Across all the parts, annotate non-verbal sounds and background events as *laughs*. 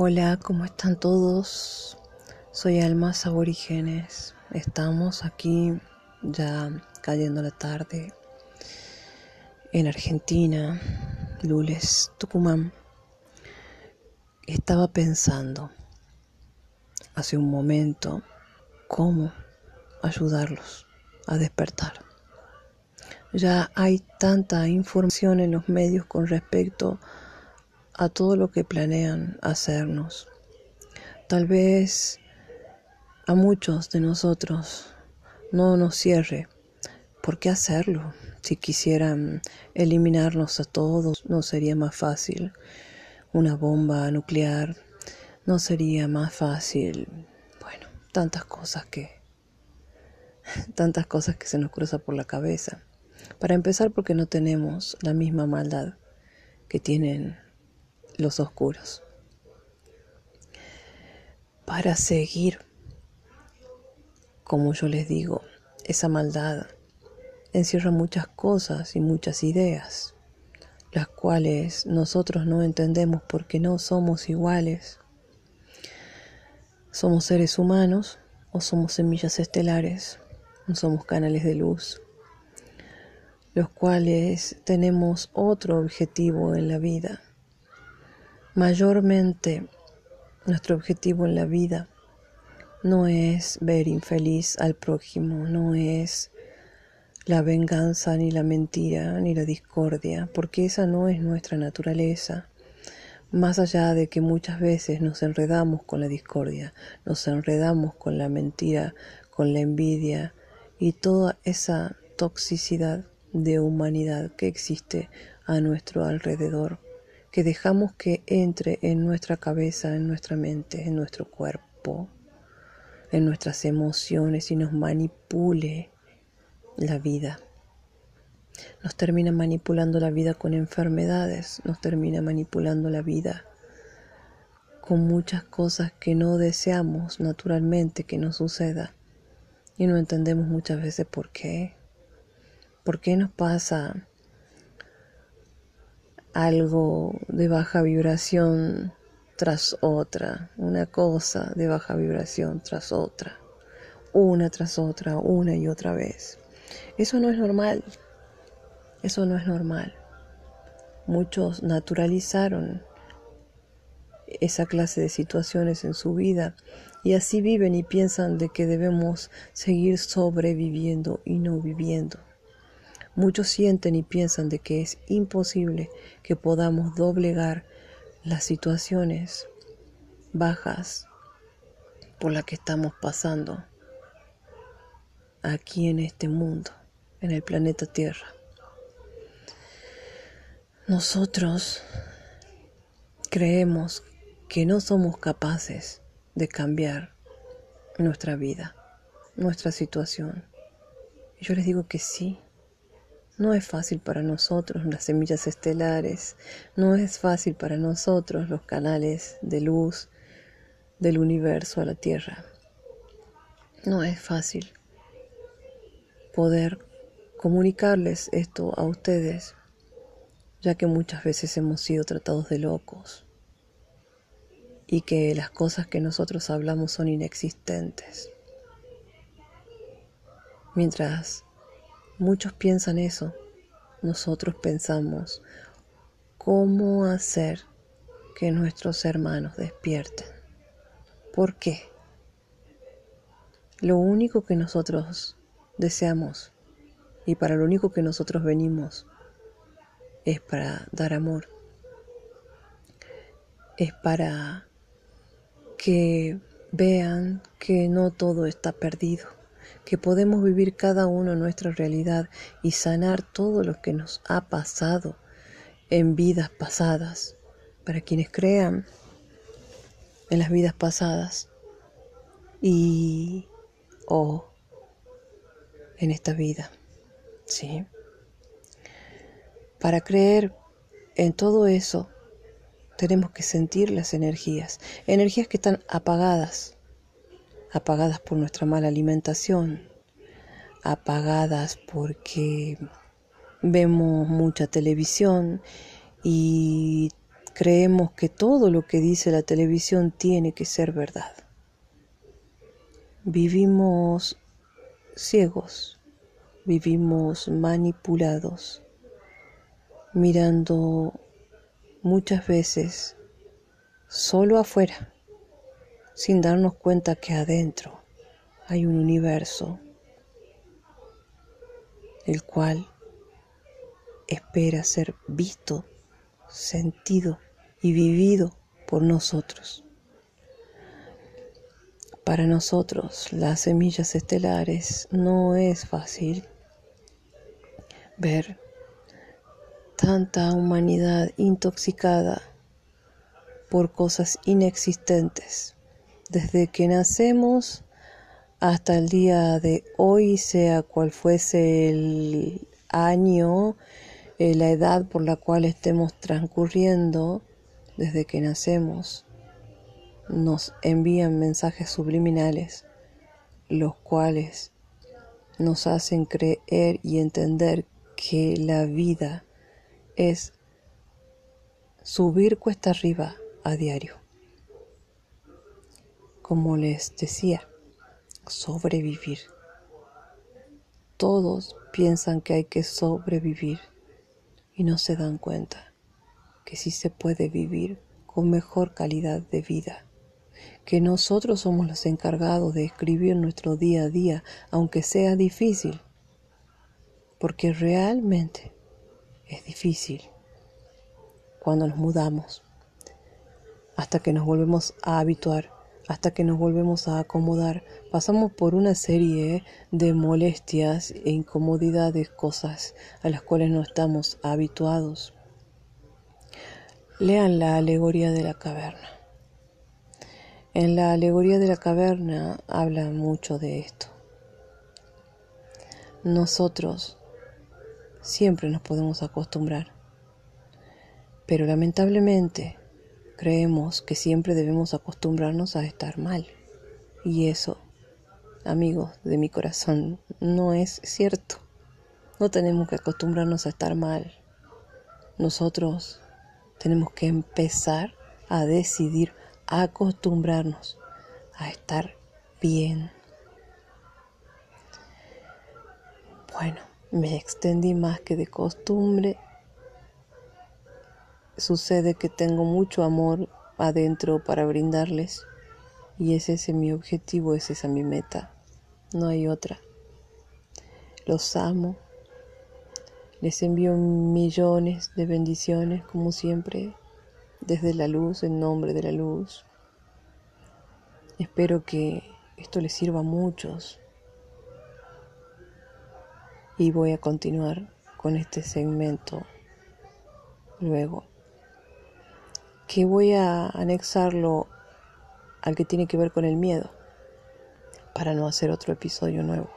Hola, ¿cómo están todos? Soy Almas Aborígenes. Estamos aquí ya cayendo la tarde en Argentina, Lules, Tucumán. Estaba pensando hace un momento cómo ayudarlos a despertar. Ya hay tanta información en los medios con respecto a a todo lo que planean hacernos. Tal vez a muchos de nosotros no nos cierre. ¿Por qué hacerlo? Si quisieran eliminarnos a todos, no sería más fácil. Una bomba nuclear, no sería más fácil. Bueno, tantas cosas que *laughs* tantas cosas que se nos cruza por la cabeza. Para empezar porque no tenemos la misma maldad que tienen los oscuros. Para seguir, como yo les digo, esa maldad encierra muchas cosas y muchas ideas, las cuales nosotros no entendemos porque no somos iguales. Somos seres humanos o somos semillas estelares, o somos canales de luz, los cuales tenemos otro objetivo en la vida Mayormente nuestro objetivo en la vida no es ver infeliz al prójimo, no es la venganza, ni la mentira, ni la discordia, porque esa no es nuestra naturaleza. Más allá de que muchas veces nos enredamos con la discordia, nos enredamos con la mentira, con la envidia y toda esa toxicidad de humanidad que existe a nuestro alrededor que dejamos que entre en nuestra cabeza, en nuestra mente, en nuestro cuerpo, en nuestras emociones y nos manipule la vida. Nos termina manipulando la vida con enfermedades, nos termina manipulando la vida con muchas cosas que no deseamos naturalmente que nos suceda y no entendemos muchas veces por qué. ¿Por qué nos pasa algo de baja vibración tras otra, una cosa de baja vibración tras otra, una tras otra, una y otra vez. Eso no es normal, eso no es normal. Muchos naturalizaron esa clase de situaciones en su vida y así viven y piensan de que debemos seguir sobreviviendo y no viviendo. Muchos sienten y piensan de que es imposible que podamos doblegar las situaciones bajas por las que estamos pasando aquí en este mundo, en el planeta Tierra. Nosotros creemos que no somos capaces de cambiar nuestra vida, nuestra situación. Yo les digo que sí, no es fácil para nosotros las semillas estelares, no es fácil para nosotros los canales de luz del universo a la Tierra. No es fácil poder comunicarles esto a ustedes, ya que muchas veces hemos sido tratados de locos y que las cosas que nosotros hablamos son inexistentes. Mientras Muchos piensan eso. Nosotros pensamos cómo hacer que nuestros hermanos despierten. ¿Por qué? Lo único que nosotros deseamos y para lo único que nosotros venimos es para dar amor. Es para que vean que no todo está perdido que podemos vivir cada uno nuestra realidad y sanar todo lo que nos ha pasado en vidas pasadas. Para quienes crean en las vidas pasadas y o en esta vida. ¿Sí? Para creer en todo eso tenemos que sentir las energías, energías que están apagadas apagadas por nuestra mala alimentación, apagadas porque vemos mucha televisión y creemos que todo lo que dice la televisión tiene que ser verdad. Vivimos ciegos, vivimos manipulados, mirando muchas veces solo afuera, sin darnos cuenta que adentro hay un universo, el cual espera ser visto, sentido y vivido por nosotros. Para nosotros, las semillas estelares, no es fácil ver tanta humanidad intoxicada por cosas inexistentes. Desde que nacemos hasta el día de hoy, sea cual fuese el año, eh, la edad por la cual estemos transcurriendo desde que nacemos, nos envían mensajes subliminales, los cuales nos hacen creer y entender que la vida es subir cuesta arriba a diario. Como les decía, sobrevivir. Todos piensan que hay que sobrevivir y no se dan cuenta que sí se puede vivir con mejor calidad de vida que nosotros somos los encargados de escribir nuestro día a día, aunque sea difícil, porque realmente es difícil cuando nos mudamos, hasta que nos volvemos a habituar, hasta que nos volvemos a acomodar, pasamos por una serie de molestias e incomodidades, cosas a las cuales no estamos habituados. Lean la alegoría de la caverna. En la alegoría de la caverna habla mucho de esto. Nosotros siempre nos podemos acostumbrar, pero lamentablemente creemos que siempre debemos acostumbrarnos a estar mal. Y eso, amigos de mi corazón, no es cierto. No tenemos que acostumbrarnos a estar mal. Nosotros tenemos que empezar a decidir acostumbrarnos a estar bien. Bueno, me extendí más que de costumbre. Sucede que tengo mucho amor adentro para brindarles y ese es mi objetivo, esa es mi meta. No hay otra. Los amo. Les envío millones de bendiciones como siempre desde la luz, en nombre de la luz. Espero que esto les sirva a muchos. Y voy a continuar con este segmento luego. Que voy a anexarlo al que tiene que ver con el miedo para no hacer otro episodio nuevo.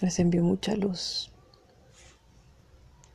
Les envío mucha luz.